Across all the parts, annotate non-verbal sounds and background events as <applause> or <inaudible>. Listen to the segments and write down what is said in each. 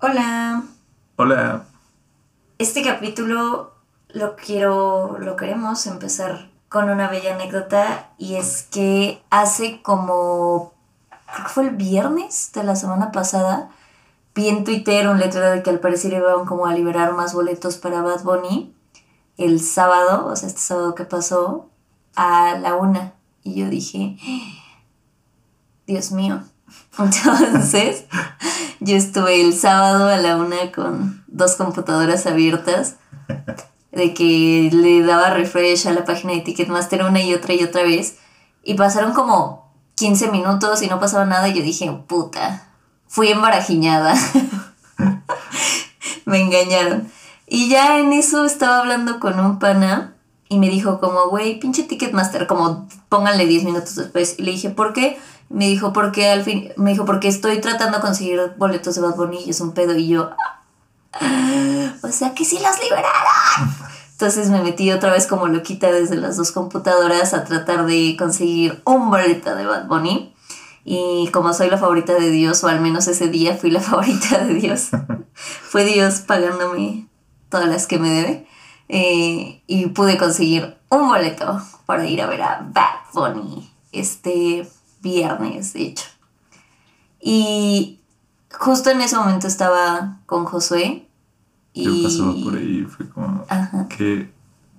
Hola. Hola. Este capítulo lo quiero, lo queremos empezar con una bella anécdota y es que hace como, creo que fue el viernes de la semana pasada, vi en Twitter un letrero de que al parecer iban como a liberar más boletos para Bad Bunny el sábado, o sea, este sábado que pasó, a la una. Y yo dije, Dios mío. <laughs> Entonces, yo estuve el sábado a la una con dos computadoras abiertas, de que le daba refresh a la página de Ticketmaster una y otra y otra vez. Y pasaron como 15 minutos y no pasaba nada y yo dije, puta, fui embarajiñada. <laughs> Me engañaron. Y ya en eso estaba hablando con un pana y me dijo como, güey, pinche Ticketmaster, como pónganle 10 minutos después. Y le dije, ¿por qué? Me dijo, porque al fin, me dijo, porque estoy tratando de conseguir boletos de Bad Bunny y es un pedo. Y yo, ah, o sea que sí los liberaron. Entonces me metí otra vez como loquita desde las dos computadoras a tratar de conseguir un boleto de Bad Bunny. Y como soy la favorita de Dios, o al menos ese día fui la <laughs> favorita de Dios, fue Dios pagándome todas las que me debe. Eh, y pude conseguir un boleto para ir a ver a Bad Bunny este viernes, de hecho. Y justo en ese momento estaba con Josué. Y... Yo pasaba por ahí y fue como, ¿qué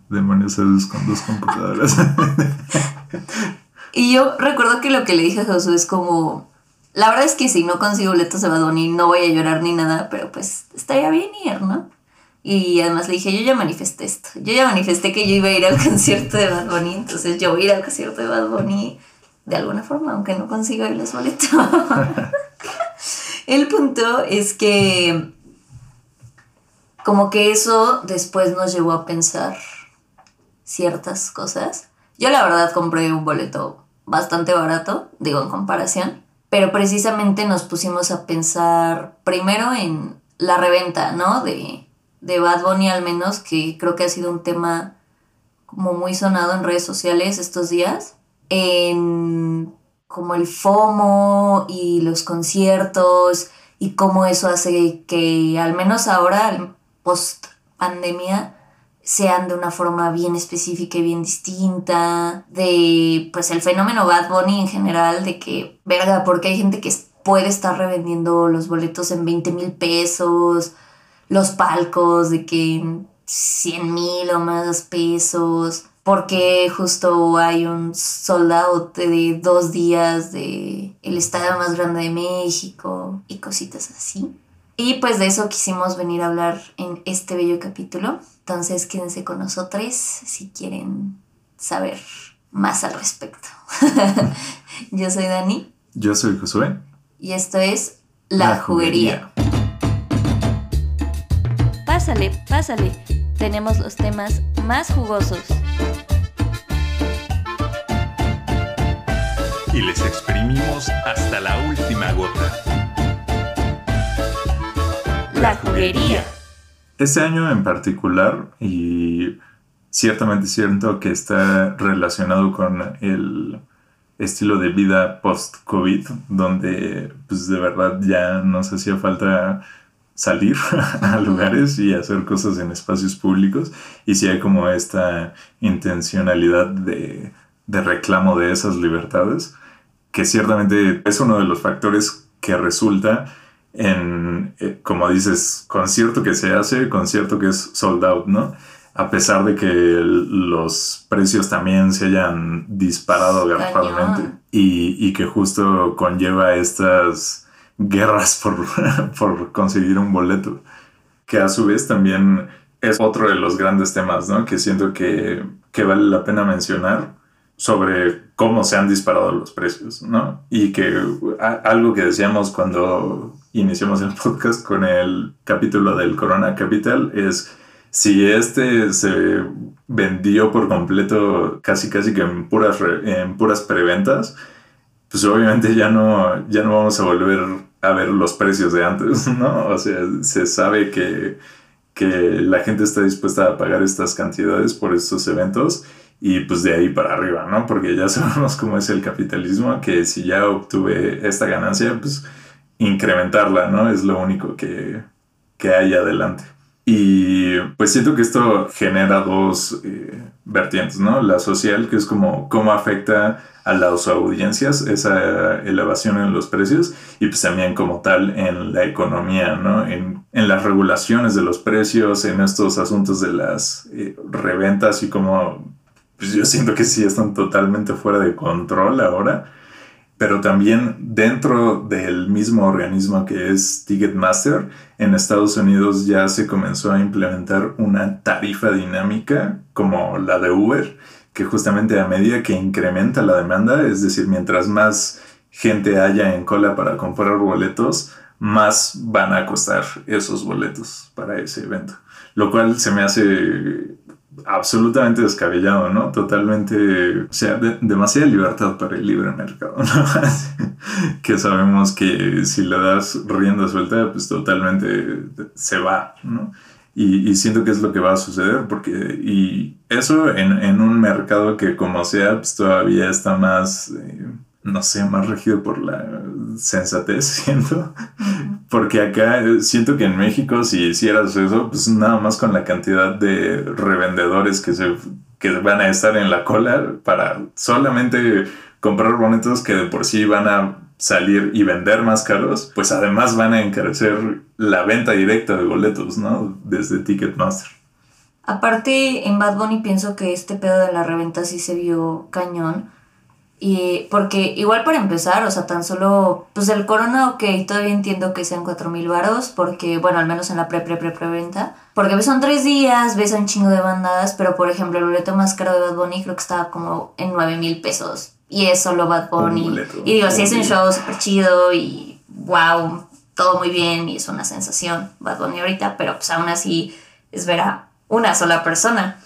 demonios haces con dos computadoras? <laughs> y yo recuerdo que lo que le dije a Josué es como, la verdad es que si no consigo boletos de Bad Bunny no voy a llorar ni nada, pero pues estaría bien ir, ¿no? Y además le dije, yo ya manifesté esto. Yo ya manifesté que yo iba a ir al <laughs> concierto de Bad Bunny, entonces yo voy a ir al concierto de Bad Bunny de alguna forma, aunque no consiga los boletos. <laughs> El punto es que como que eso después nos llevó a pensar ciertas cosas. Yo la verdad compré un boleto bastante barato, digo en comparación, pero precisamente nos pusimos a pensar primero en la reventa, ¿no? De de Bad Bunny al menos, que creo que ha sido un tema como muy sonado en redes sociales estos días, en como el FOMO y los conciertos y cómo eso hace que al menos ahora, post pandemia, sean de una forma bien específica y bien distinta, de pues el fenómeno Bad Bunny en general, de que, verga, porque hay gente que puede estar revendiendo los boletos en 20 mil pesos, los palcos de que 100 mil o más pesos, porque justo hay un soldado de dos días de el estadio más grande de México y cositas así. Y pues de eso quisimos venir a hablar en este bello capítulo. Entonces quédense con nosotros si quieren saber más al respecto. <laughs> Yo soy Dani. Yo soy Josué. Y esto es La, juguería. Pásale, pásale. Tenemos los temas más jugosos. Y les exprimimos hasta la última gota. La juguería. Este año en particular, y ciertamente siento que está relacionado con el estilo de vida post-COVID, donde pues de verdad ya nos hacía falta salir <laughs> a lugares y hacer cosas en espacios públicos y si hay como esta intencionalidad de, reclamo de esas libertades, que ciertamente es uno de los factores que resulta en, eh, como dices, concierto que se hace, concierto que es sold out, ¿no? A pesar de que los precios también se hayan disparado garrafalmente y, y que justo conlleva estas guerras por, <laughs> por conseguir un boleto, que a su vez también es otro de los grandes temas, ¿no? Que siento que, que vale la pena mencionar sobre cómo se han disparado los precios, ¿no? Y que algo que decíamos cuando iniciamos el <laughs> podcast con el capítulo del Corona Capital es si este se vendió por completo casi casi que en puras, en puras preventas, pues obviamente ya no, ya no vamos a volver a ver los precios de antes, <laughs> ¿no? O sea, se sabe que, la gente está dispuesta a pagar estas cantidades por estos eventos y pues de ahí para arriba, ¿no? Porque ya <laughs> sabemos cómo es el capitalismo, que si ya obtuve esta ganancia, pues incrementarla, ¿no? Es lo único que, que hay adelante. Y pues siento que esto genera dos eh, vertientes, ¿no? La social, que es como cómo afecta a las audiencias esa elevación en los precios y pues también como tal en la economía, ¿no? En, en las regulaciones de los precios, en estos asuntos de las eh, reventas y como pues yo siento que sí están totalmente fuera de control ahora pero también dentro del mismo organismo que es Ticketmaster, en Estados Unidos ya se comenzó a implementar una tarifa dinámica como la de Uber, que justamente a medida que incrementa la demanda, es decir, mientras más gente haya en cola para comprar boletos, más van a costar esos boletos para ese evento. Lo cual se me hace absolutamente descabellado, ¿no? Totalmente, o sea, demasiada libertad para el libre mercado, ¿no? <laughs> que sabemos que si le das rienda suelta, pues totalmente se va, ¿no? Y, siento que es lo que va a suceder, porque, y eso en, un mercado que como sea, pues todavía está más... Eh, no sé, más regido por la sensatez, <laughs> siento. Porque acá eh, siento que en México, si hicieras eso, pues nada más con la cantidad de revendedores que, se, que van a estar en la cola para solamente comprar boletos que de por sí van a salir y vender más caros, pues además van a encarecer la venta directa de boletos, ¿no? Desde Ticketmaster. Aparte, en Bad Bunny pienso que este pedo de la reventa sí se vio cañón y porque igual para empezar, o sea, tan solo, pues el corona, ok, todavía entiendo que sean cuatro mil varos, porque, bueno, al menos en la pre, pre, pre, preventa, porque ves son tres días, ves a un chingo de bandas, pero por ejemplo, el boleto más caro de Bad Bunny creo que estaba como en nueve mil pesos, y es solo Bad Bunny. y digo, sí es un show súper chido y wow, todo muy bien y es una sensación Bad Bunny ahorita, pero pues aún así es ver a una sola persona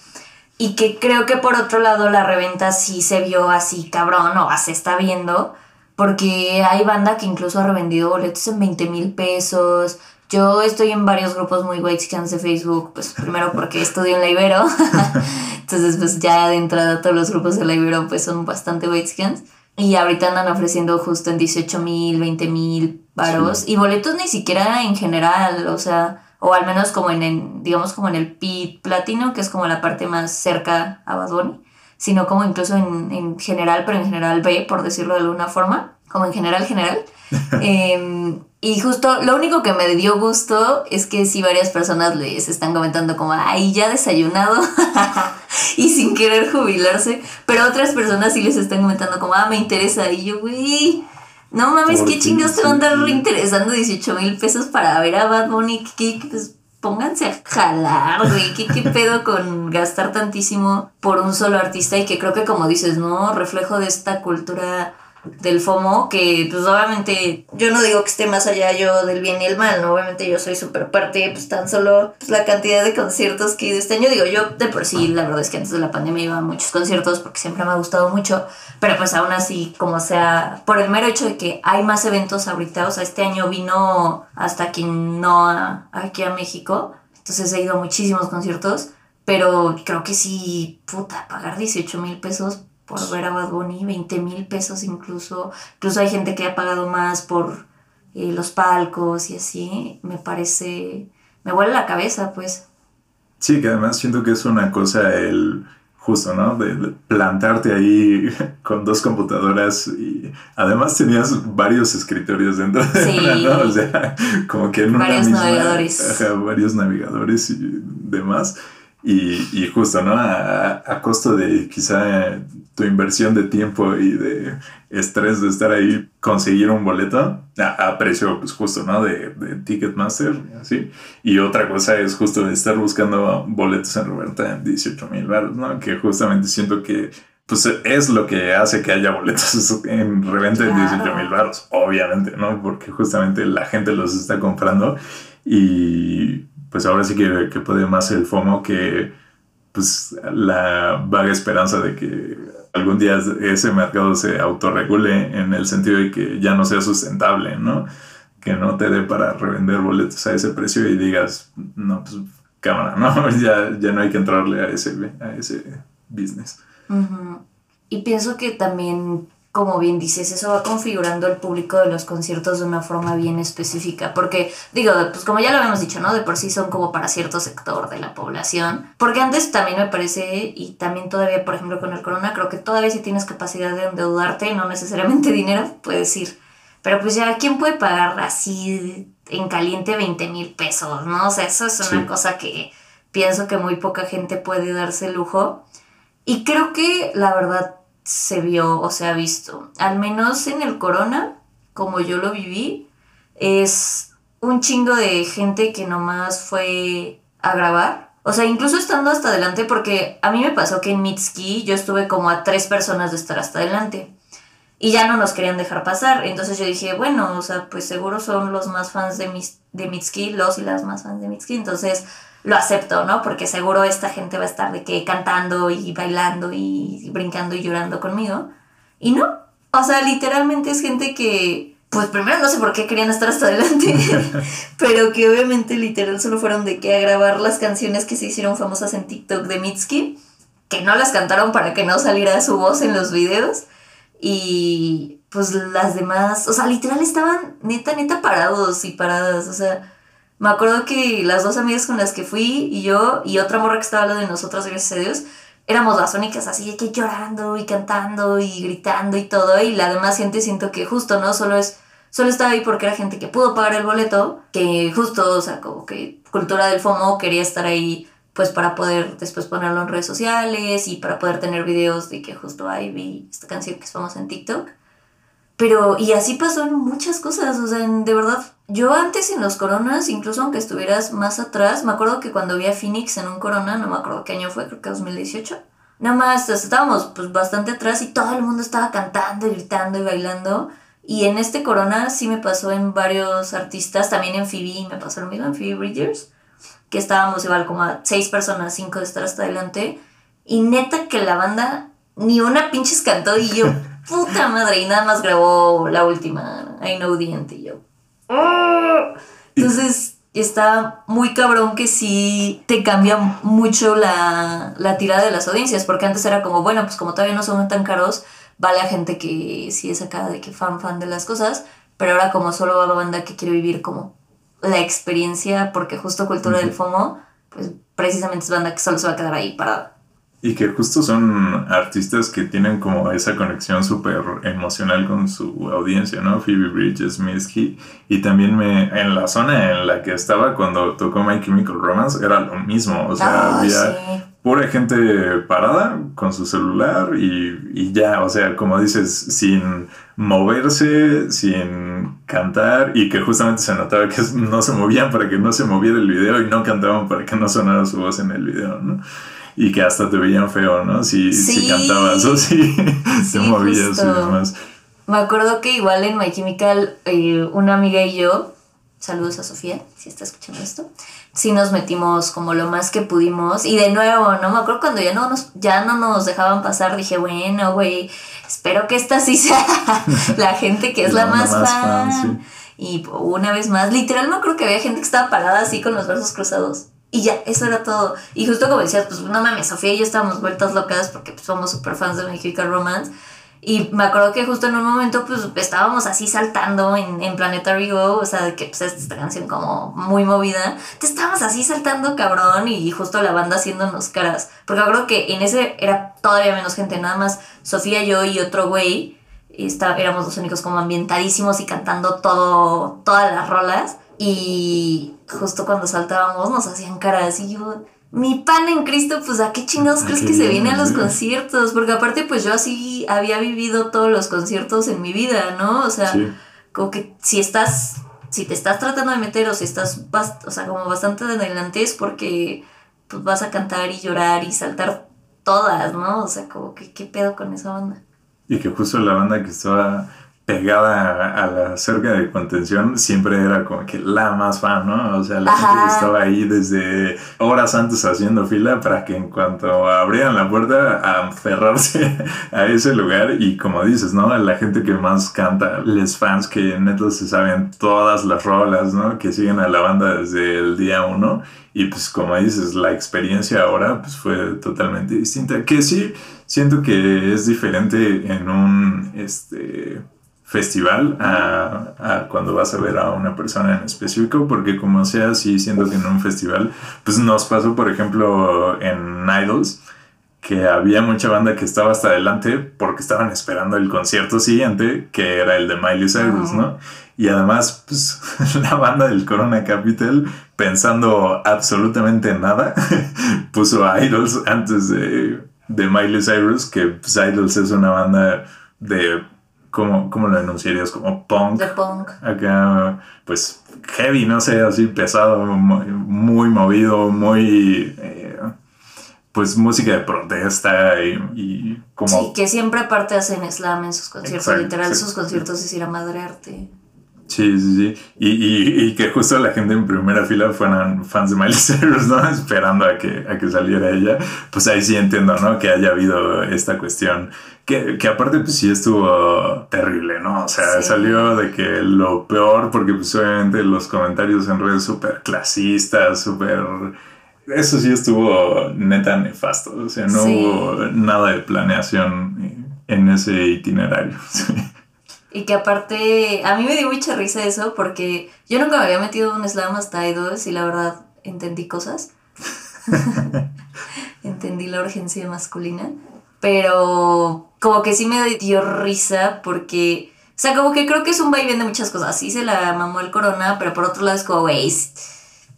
y que creo que por otro lado la reventa sí se vio así cabrón o se está viendo porque hay banda que incluso ha revendido boletos en 20 mil pesos. Yo estoy en varios grupos muy white de Facebook, pues primero porque estudio en la Ibero, <laughs> entonces pues ya de entrada todos los grupos de la Ibero pues son bastante white y ahorita andan ofreciendo justo en 18 mil, 20 mil varos. Y boletos ni siquiera en general, o sea, o al menos como en, el, digamos como en el pit platino, que es como la parte más cerca a Bad Bunny, sino como incluso en, general, pero en general B, por decirlo de alguna forma, como en general general. <laughs> Em, y justo lo único que me dio gusto es que sí varias personas les están comentando como, ay, ya desayunado <laughs> y sin querer jubilarse, pero otras personas sí les están comentando como, ah, me interesa y yo, güey no mames, qué chingados te van a andar reinteresando 18 mil pesos para ver a Bad Bunny. ¿Qué, pues pónganse a jalar, güey. ¿Qué, ¿Qué pedo con gastar tantísimo por un solo artista? Y que creo que, como dices, ¿no? Reflejo de esta cultura del FOMO, que pues obviamente yo no digo que esté más allá yo del bien y el mal, ¿no? Obviamente yo soy súper parte, pues tan solo pues, la cantidad de conciertos que he ido este año, digo yo de por sí, la verdad es que antes de la pandemia iba a muchos conciertos porque siempre me ha gustado mucho, pero pues aún así, como sea, por el mero hecho de que hay más eventos ahorita, o sea, este año vino hasta quien no aquí a México, entonces he ido a muchísimos conciertos, pero creo que sí, puta, pagar 18 mil pesos por ver a Bad Bunny, 20 mil pesos incluso. Incluso hay gente que ha pagado más por eh, los palcos y así. Me parece, me vuela la cabeza, pues. Sí, que además siento que es una cosa el justo, ¿no? De plantarte ahí <laughs> con dos computadoras y además tenías varios escritorios dentro de sí. ¿no? O sea, como que en una varios navegadores. varios navegadores y demás. Y, y justo, ¿no? A, a, costo de quizá tu inversión de tiempo y de estrés de estar ahí, conseguir un boleto a, precio pues justo, ¿no? De, de Ticketmaster, así. Y otra cosa es justo de estar buscando boletos en reventa en 18 mil baros, ¿no? Que justamente siento que pues es lo que hace que haya boletos <laughs> en reventa en 18 mil baros, obviamente, ¿no? Porque justamente la gente los está comprando y pues ahora sí que, que puede más el FOMO que pues la vaga esperanza de que algún día ese mercado se autorregule en el sentido de que ya no sea sustentable, ¿no? Que no te dé para revender boletos a ese precio y digas, no, pues cámara, <laughs> ¿no? Ya, ya no hay que entrarle a ese, a ese business. Y pienso que también como bien dices, eso va configurando el público de los conciertos de una forma bien específica. Porque, digo, pues como ya lo habíamos dicho, ¿no? De por sí son como para cierto sector de la población. Porque antes también me parece, y también todavía, por ejemplo, con el corona, creo que todavía si tienes capacidad de endeudarte, no necesariamente <laughs> dinero, puedes ir. Pero pues ya, ¿quién puede pagar así en caliente 20 mil pesos, no? O sea, eso es una Sí. cosa que pienso que muy poca gente puede darse el lujo. Y creo que la verdad se vio o se ha visto, al menos en el corona, como yo lo viví, es un chingo de gente que nomás fue a grabar. O sea, incluso estando hasta adelante, porque a mí me pasó que en Mitski yo estuve como a tres personas de estar hasta adelante. Y ya no nos querían dejar pasar. Entonces yo dije, bueno, o sea, pues seguro son los más fans de, mis, de Mitski, los y las más fans de Mitski. Entonces lo acepto, ¿no? Porque seguro esta gente va a estar de que cantando y bailando y brincando y llorando conmigo. Y no. O sea, literalmente es gente que, pues primero no sé por qué querían estar hasta adelante, <laughs> pero que obviamente literal solo fueron de que a grabar las canciones que se hicieron famosas en TikTok de Mitski, que no las cantaron para que no saliera su voz en los videos. Y pues las demás, o sea, literal estaban neta, neta parados y paradas. O sea, me acuerdo que las dos amigas con las que fui y yo y otra morra que estaba al lado de nosotras, gracias a Dios, éramos las únicas así que llorando y cantando y gritando y todo. Y la demás gente siento que justo, ¿no? Solo es, solo estaba ahí porque era gente que pudo pagar el boleto, que justo, o sea, como que cultura del FOMO quería estar ahí pues para poder después ponerlo en redes sociales y para poder tener videos de que justo ahí vi esta canción que es famosa en TikTok. Pero, y así pasó en muchas cosas, o sea, en- de verdad, yo antes en los coronas, incluso aunque estuvieras más atrás, me acuerdo que cuando vi a Phoenix en un corona, no me acuerdo qué año fue, creo que 2018, nada más estábamos pues bastante atrás y todo el mundo estaba cantando y gritando y bailando. Y en este corona sí me pasó en varios artistas, también en Phoebe me pasó lo mismo, en Phoebe Bridgers, que estábamos igual como a seis personas, cinco de estar hasta adelante. Y neta que la banda ni una pinches cantó y yo, <laughs> puta madre, y nada más grabó la última, I Know the End, y yo. "Ah". Entonces está muy cabrón que sí te cambia mucho la, la tirada de las audiencias, porque antes era como, bueno, pues como todavía no son tan caros, va la gente que sí es acá de que fan fan de las cosas, pero ahora como solo va la banda que quiere vivir como la experiencia, porque justo cultura del FOMO, pues precisamente es banda que solo se va a quedar ahí parada. Y que justo son artistas que tienen como esa conexión súper emocional con su audiencia, ¿no? Phoebe Bridges, Mitski. Y también me, en la zona en la que estaba cuando tocó My Chemical Romance era lo mismo. O sea, Ah, había sí. pura gente parada con su celular y, y ya, o sea, como dices, sin moverse, sin cantar y que justamente se notaba que no se movían para que no se moviera el video y no cantaban para que no sonara su voz en el video, ¿no? Y que hasta te veían feo, ¿no? Si, si Sí. cantabas o si <laughs> te movías justo. y demás. Me acuerdo que igual en My Chemical, eh, una amiga y yo, saludos a Sofía, si está escuchando esto, sí nos metimos como lo más que pudimos. Y de nuevo, ¿no? Me acuerdo cuando ya no nos, ya no nos dejaban pasar, dije, bueno, güey, espero que esta sí sea <laughs> la gente que es la, La más, más fan. fan, sí. Y una vez más, literal, no creo que había gente que estaba parada así con los brazos cruzados. Y ya, eso era todo. Y justo como decías, pues no mames, Sofía y yo estábamos vueltas locas porque pues, somos súper fans de My Chemical Romance. Y me acuerdo que justo en un momento pues estábamos así saltando en, en Planetary Go, o sea, que pues esta canción como muy movida. Te estábamos así saltando cabrón y justo la banda haciéndonos caras. Porque me acuerdo que en ese era todavía menos gente, nada más Sofía, yo y otro güey. está- éramos los únicos como ambientadísimos y cantando todo, todas las rolas. Y justo cuando saltábamos nos hacían caras y yo, mi pan en Cristo, pues a qué chingados ¿A crees que se viene, a los conciertos? Porque aparte pues yo así había vivido todos los conciertos en mi vida, ¿no? O sea, Sí. como que si estás, si te estás tratando de meter o si estás, o sea, como bastante de adelante es porque pues vas a cantar y llorar y saltar todas, ¿no? O sea, como que qué pedo con esa banda. Y que justo la banda que estaba pegada a la cerca de contención siempre era como que la más fan, ¿no? O sea, la gente Ajá. que estaba ahí desde horas antes haciendo fila para que en cuanto abrieran la puerta a aferrarse <laughs> a ese lugar y como dices, ¿no? La gente que más canta, los fans que neta se saben todas las rolas, ¿no? Que siguen a la banda desde el día uno y pues como dices, la experiencia ahora pues fue totalmente distinta. Que sí, siento que es diferente en un, este festival a, a, cuando vas a ver a una persona en específico, porque como sea, sí siento que en un festival, pues nos pasó, por ejemplo, en Idols, que había mucha banda que estaba hasta adelante porque estaban esperando el concierto siguiente, que era el de Miley Cyrus, uh -huh. ¿no? Y además, pues <laughs> la banda del Corona Capital, pensando absolutamente nada, <laughs> puso a Idols antes de, de Miley Cyrus, que pues, Idols es una banda de ¿cómo, ¿cómo, lo enunciarías? Como punk. De punk. Acá, pues heavy, no sé, así pesado, muy, muy movido, muy. Eh, pues música de protesta y, y, como. Sí, que siempre aparte hacen slam en sus conciertos. Exacto, Literal, sí, sus conciertos sí. es ir a madrearte. Sí, sí, sí. Y, y, y, que justo la gente en primera fila fueran fans de Miley Cyrus, ¿no? <laughs> Esperando a que, a que saliera ella. Pues ahí sí entiendo, ¿no? Que haya habido esta cuestión. Que, que aparte, pues sí estuvo terrible, ¿no? O sea, sí. salió de que lo peor, porque pues obviamente los comentarios en redes súper clasistas, súper... Eso sí estuvo neta nefasto. O sea, no sí. hubo nada de planeación en ese itinerario. <laughs> Sí. Y que aparte, a mí me dio mucha risa eso porque yo nunca me había metido en un slam hasta y la verdad entendí cosas. <laughs> entendí la urgencia masculina. Pero como que sí me dio risa porque... O sea, como que creo que es un vaivén de muchas cosas. Sí se la mamó el corona, pero por otro lado es como, güey,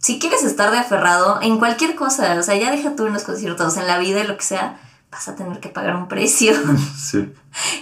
si quieres estar de aferrado en cualquier cosa, o sea, ya deja tú en los conciertos, en la vida y lo que sea, vas a tener que pagar un precio. <laughs> Sí.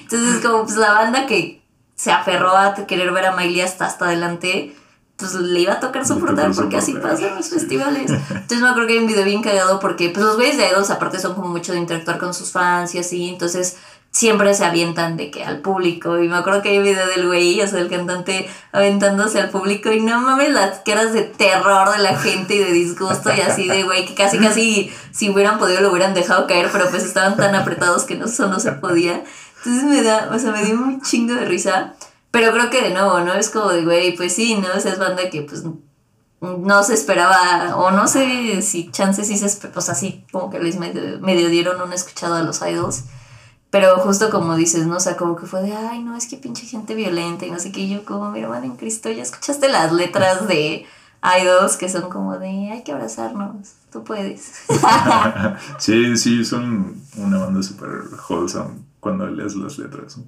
Entonces, como pues la banda que se aferró a querer ver a Miley hasta hasta adelante, pues le iba a tocar soportar porque así pasa en los festivales. <laughs> Entonces me acuerdo que hay un video bien cagado porque pues los güeyes de Idols aparte son como mucho de interactuar con sus fans y así, entonces siempre se avientan de que al público y me acuerdo que hay un video del güey, o sea, del cantante aventándose al público y no mames las caras de terror de la gente y de disgusto y así de güey que casi casi si hubieran podido lo hubieran dejado caer, pero pues estaban tan apretados que no, eso no se podía. Entonces me da, o sea, me dio un chingo de risa. Pero creo que de nuevo, ¿no? Es como de, güey, pues sí, ¿no? Esa es banda que pues no se esperaba, o no sé si chances sí se esperaba, o sea, sí, como que les medio, medio dieron una escuchada a los idols. Pero justo como dices, ¿no? O sea, como que fue de, ay, no, es que pinche gente violenta y no sé qué. Y yo como, mi hermana en Cristo, ya escuchaste las letras de idols que son como de, hay que abrazarnos, tú puedes. <laughs> sí, sí, son una banda súper wholesome cuando lees las letras.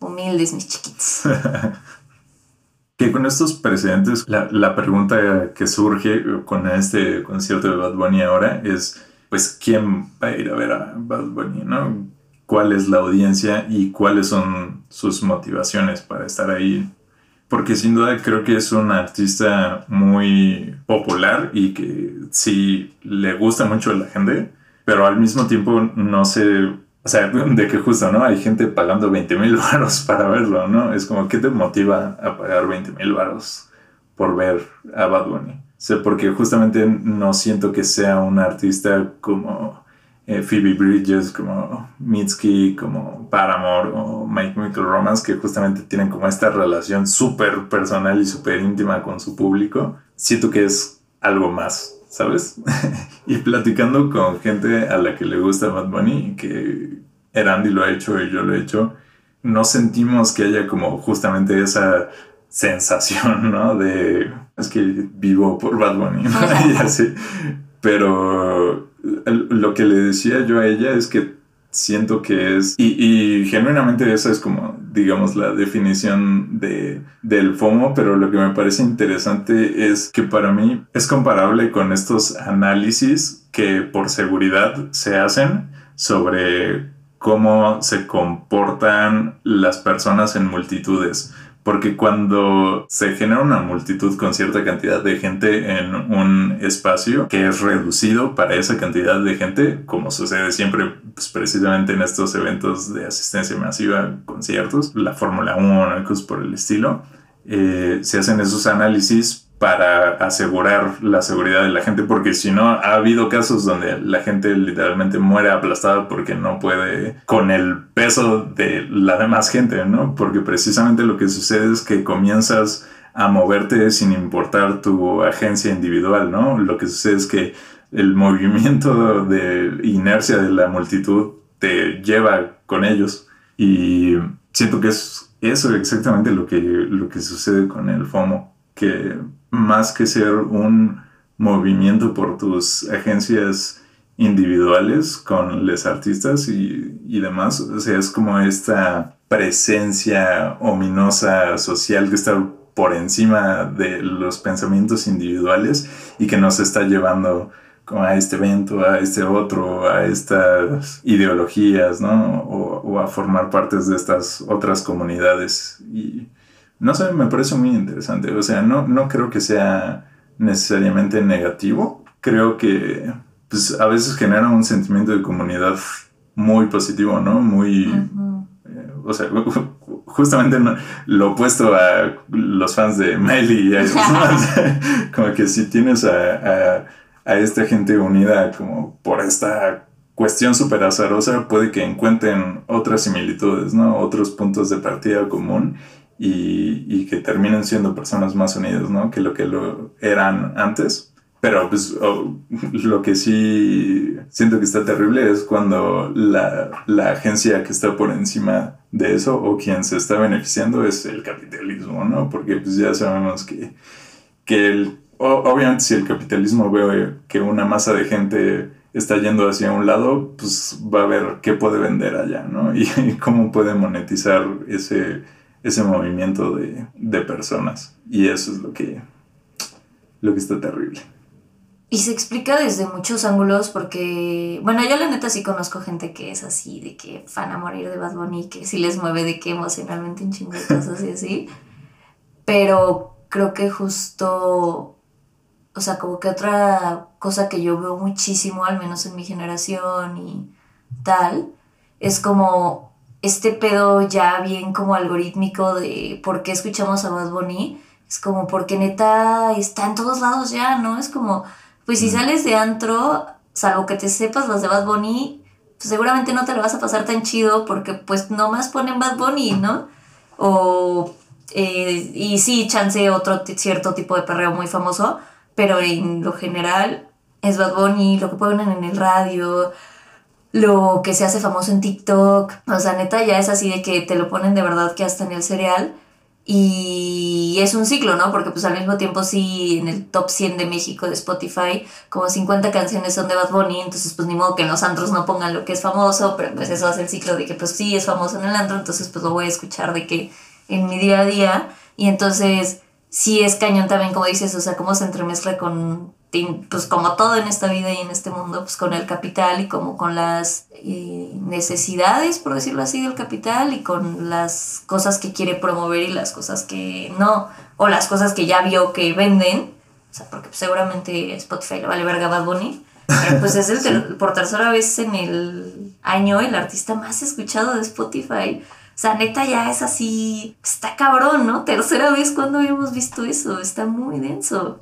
Humildes, mis chiquitos. <laughs> que con estos precedentes, la, la, pregunta que surge con este concierto de Bad Bunny ahora es, pues, ¿quién va a ir a ver a Bad Bunny, no? ¿Cuál es la audiencia y cuáles son sus motivaciones para estar ahí? Porque sin duda creo que es un artista muy popular y que sí le gusta mucho a la gente, pero al mismo tiempo no sé o sea, <laughs> de que justo, ¿no? Hay gente pagando 20 mil varos para verlo, ¿no? Es como, ¿qué te motiva a pagar 20 mil varos por ver a Bad Bunny? O sea, porque justamente no siento que sea un artista como eh, Phoebe Bridges, como Mitski, como Paramore o My Chemical Romance, que justamente tienen como esta relación súper personal y súper íntima con su público. Siento que es algo más, ¿sabes? <laughs> y platicando con gente a la que le gusta Bad Bunny, que Erandi lo ha hecho y yo lo he hecho, no sentimos que haya como justamente esa sensación, <laughs> ¿no? De, es que vivo por Bad Bunny, ¿no? <laughs> y así. Pero lo que le decía yo a ella es que siento que es, y, y genuinamente esa es como, digamos, la definición de, del FOMO, pero lo que me parece interesante es que para mí es comparable con estos análisis que por seguridad se hacen sobre cómo se comportan las personas en multitudes. Porque cuando se genera una multitud con cierta cantidad de gente en un espacio que es reducido para esa cantidad de gente, como sucede siempre pues, precisamente en estos eventos de asistencia masiva, conciertos, la Fórmula 1, cosas por el estilo, eh, se hacen esos análisis para asegurar la seguridad de la gente, porque si no, ha habido casos donde la gente literalmente muere aplastada porque no puede con el peso de la demás gente, ¿no? Porque precisamente lo que sucede es que comienzas a moverte sin importar tu agencia individual, ¿no? Lo que sucede es que el movimiento de inercia de la multitud te lleva con ellos y siento que es eso exactamente lo que, lo que sucede con el FOMO, que más que ser un movimiento por tus agencias individuales con los artistas y, y, demás. O sea, es como esta presencia ominosa social que está por encima de los pensamientos individuales y que nos está llevando a este evento, a este otro, a estas ideologías, ¿no? O, o a formar partes de estas otras comunidades. Y, no sé, me parece muy interesante. O sea, no, no creo que sea necesariamente negativo. Creo que pues, a veces genera un sentimiento de comunidad muy positivo, ¿no? Muy... eh, o sea, justamente lo opuesto a los fans de Miley y a ellos, ¿no? <laughs> como que si tienes a, a, a esta gente unida como por esta cuestión súper azarosa, puede que encuentren otras similitudes, ¿no? Otros puntos de partida común y, y, que terminen siendo personas más unidas, ¿no? Que lo que lo eran antes. Pero pues oh, <laughs> lo que sí siento que está terrible es cuando la, la, agencia que está por encima de eso o quien se está beneficiando es el capitalismo, ¿no? Porque pues ya sabemos que, que el, obviamente si el capitalismo ve que una masa de gente está yendo hacia un lado, pues va a ver qué puede vender allá, ¿no? Y, <laughs> y cómo puede monetizar ese ese movimiento de, de, personas. Y eso es lo que, lo que está terrible. Y se explica desde muchos ángulos porque, bueno, yo la neta sí conozco gente que es así, de que fan a morir de Bad Bunny, que sí les mueve de que emocionalmente un chingo de así. Pero creo que justo, o sea, como que otra cosa que yo veo muchísimo, al menos en mi generación y tal, es como este pedo ya bien como algorítmico de por qué escuchamos a Bad Bunny, es como porque neta está en todos lados ya, ¿no? Es como, pues si sales de antro, salvo que te sepas las de Bad Bunny, pues seguramente no te lo vas a pasar tan chido porque pues nomás ponen Bad Bunny, ¿no? O, eh, y sí, chance otro cierto tipo de perreo muy famoso, pero en lo general es Bad Bunny, lo que ponen en el radio, lo que se hace famoso en TikTok. O sea, neta, ya es así de que te lo ponen de verdad que hasta en el cereal. Y es un ciclo, ¿no? Porque pues al mismo tiempo sí, en el top 100 de México de Spotify, como 50 canciones son de Bad Bunny, entonces pues ni modo que en los antros no pongan lo que es famoso, pero pues eso hace el ciclo de que pues sí es famoso en el antro, entonces pues lo voy a escuchar de que en mi día a día. Y entonces sí es cañón también, como dices, o sea, cómo se entremezcla con pues como todo en esta vida y en este mundo, pues con el capital y como con las eh, necesidades, por decirlo así, del capital y con las cosas que quiere promover y las cosas que no, o las cosas que ya vio que venden, o sea, porque pues, seguramente Spotify le vale verga Bad Bunny, pero pues es el <laughs> sí. por tercera vez en el año el artista más escuchado de Spotify. O sea, neta ya es así, está cabrón, ¿no? Tercera vez cuando habíamos visto eso, está muy denso.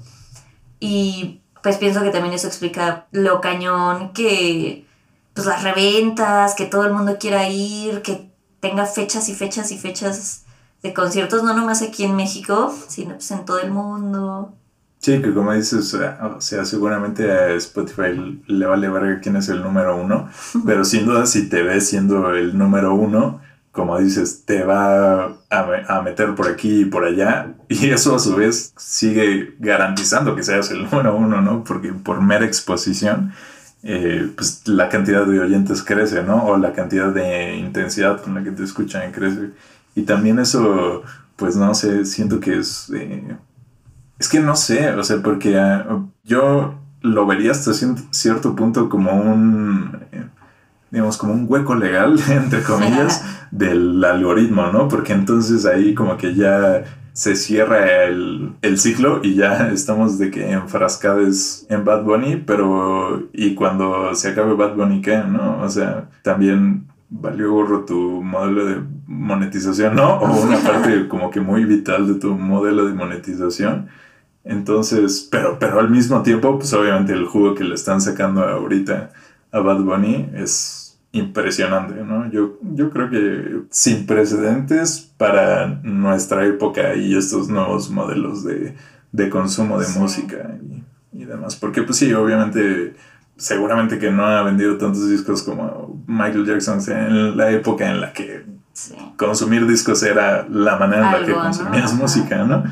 Y pues pienso que también eso explica lo cañón que pues las reventas, que todo el mundo quiera ir, que tenga fechas y fechas y fechas de conciertos, no nomás aquí en México, sino pues en todo el mundo. Sí, que como dices, o sea, seguramente a Spotify le vale ver quién es el número uno, pero sin duda si te ves siendo el número uno, como dices, te va a, a, meter por aquí y por allá. Y <laughs> eso a su vez sigue garantizando que seas el número uno, ¿no? Porque por mera exposición, eh, pues la cantidad de oyentes crece, ¿no? O la cantidad de intensidad con la que te escuchan crece. Y también eso, pues no sé, siento que es... Eh, es que no sé, o sea, porque uh, yo lo vería hasta cierto punto como un... Eh, digamos, como un hueco legal, <laughs> entre comillas, <laughs> del algoritmo, ¿no? Porque entonces ahí como que ya se cierra el, el, ciclo y ya <laughs> estamos de que enfrascados en Bad Bunny, pero y cuando se acabe Bad Bunny, ¿qué? ¿No? O sea, también valió gorro tu modelo de monetización, ¿no? O una parte como que muy vital de tu modelo de monetización. Entonces, pero, pero al mismo tiempo, pues obviamente el jugo que le están sacando ahorita a Bad Bunny es impresionante, ¿no? Yo, yo creo que sin precedentes para nuestra época y estos nuevos modelos de, consumo de música y, demás. Porque pues sí, obviamente, seguramente que no ha vendido tantos discos como Michael Jackson en la época en la que consumir discos era la manera en la que consumías música, ¿no?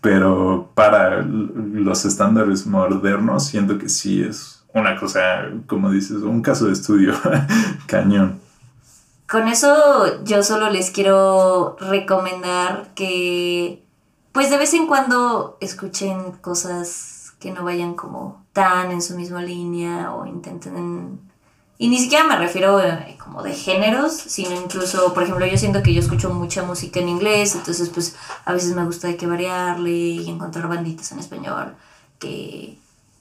Pero para los estándares modernos siento que sí es una cosa, como dices, un caso de estudio <laughs> cañón. Con eso yo solo les quiero recomendar que pues de vez en cuando escuchen cosas que no vayan como tan en su misma línea o intenten... Y ni siquiera me refiero eh, como de géneros, sino incluso, por ejemplo, yo siento que yo escucho mucha música en inglés, entonces pues a veces me gusta de que variarle y encontrar banditas en español que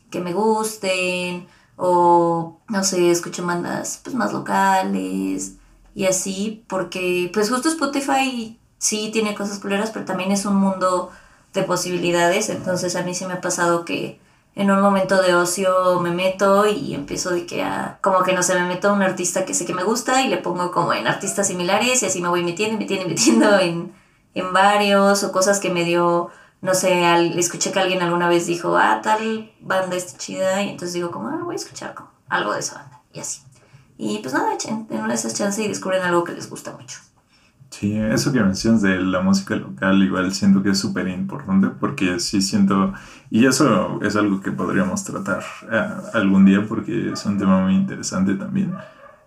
que me gusten o no sé, escucho bandas pues más locales y así, porque pues justo Spotify sí tiene cosas culeras, pero también es un mundo de posibilidades, entonces a mí sí me ha pasado que en un momento de ocio me meto y empiezo de que a, como que no sé, me meto a un artista que sé que me gusta y le pongo como en artistas similares y así me voy metiendo, metiendo, metiendo en, en varios o cosas que me dio no sé, al, escuché que alguien alguna vez dijo, ah, tal banda está chida, y entonces digo, como, ah, voy a escuchar algo de esa banda, y así. Y pues nada, echen, una de esas chances y descubren algo que les gusta mucho. Sí, eso que mencionas de la música local, igual siento que es súper importante porque sí siento, y eso es algo que podríamos tratar eh, algún día porque es un tema muy interesante también,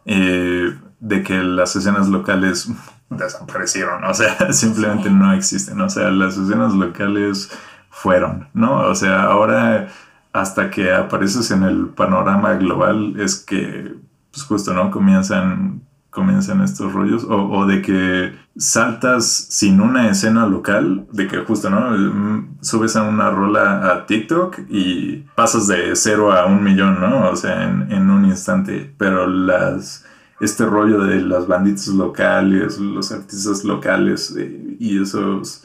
eh, de que las escenas locales desaparecieron, o sea, <laughs> simplemente no existen, o sea, las escenas locales fueron, ¿no? O sea, ahora hasta que apareces en el panorama global es que, pues justo, ¿no? Comienzan, comienzan estos rollos, o, o de que saltas sin una escena local, de que justo, ¿no? Mm, subes a una rola a TikTok y pasas de cero a un millón, ¿no? O sea, en, en un instante, pero las este rollo de las banditas locales, los artistas locales eh, y esos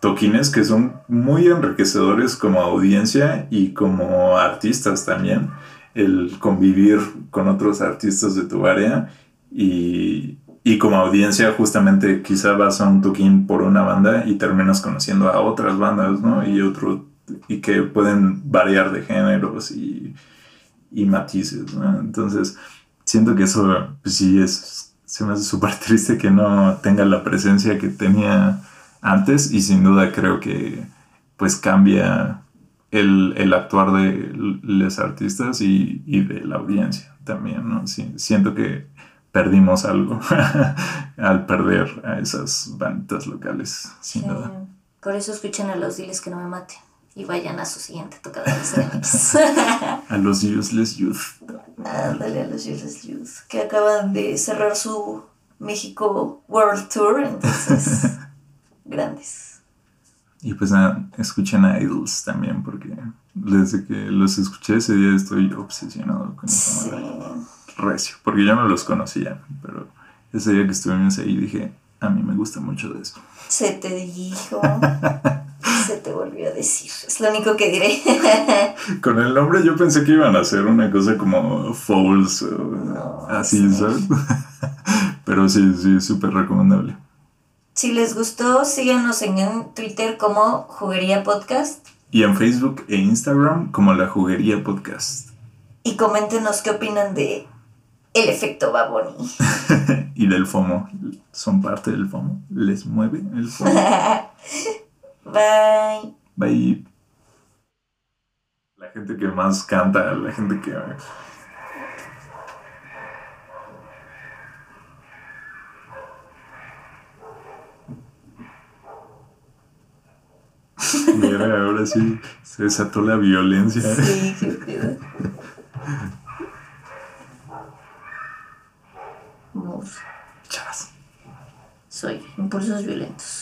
toquines que son muy enriquecedores como audiencia y como artistas también. El convivir con otros artistas de tu área y, y como audiencia justamente quizá vas a un toquín por una banda y terminas conociendo a otras bandas, ¿no? Y otro y que pueden variar de géneros y, y matices, ¿no? Entonces, siento que eso pues sí es, se me hace súper <laughs> triste que no tenga la presencia que tenía antes y sin duda creo que pues cambia el, el actuar de los artistas y, y, de la audiencia también, ¿no? Sí, siento que perdimos algo <laughs> al perder a esas bandas locales, sin duda. Por eso escuchen a los diles que no me maten y vayan a su siguiente tocada de <laughs> A los Useless Youth. Ándale a los Useless Youth, que acaban de cerrar su México World Tour, entonces, <laughs> grandes. Y pues nada, escuchen a Idols también, porque desde que los escuché ese día estoy obsesionado con esa sí. Recio, porque yo no los conocía, pero ese día que estuvimos ahí dije, a mí me gusta mucho de eso. Se te dijo. <laughs> Se te volvió a decir. Es lo único que diré. <laughs> Con el nombre yo pensé que iban a hacer una cosa como Fouls así, ¿sabes? <laughs> Pero sí, sí, súper recomendable. Si les gustó, síganos en Twitter como Juguería Podcast. Y en Facebook e Instagram como La Juguería Podcast. Y coméntenos qué opinan de el efecto Baboni. <laughs> y del FOMO. Son parte del FOMO. ¿Les mueve el FOMO? Bye. Bye. La gente que más canta, la gente que... Mira, ahora sí se desató la violencia. Sí, qué gusta. Chavas. Soy impulsos violentos.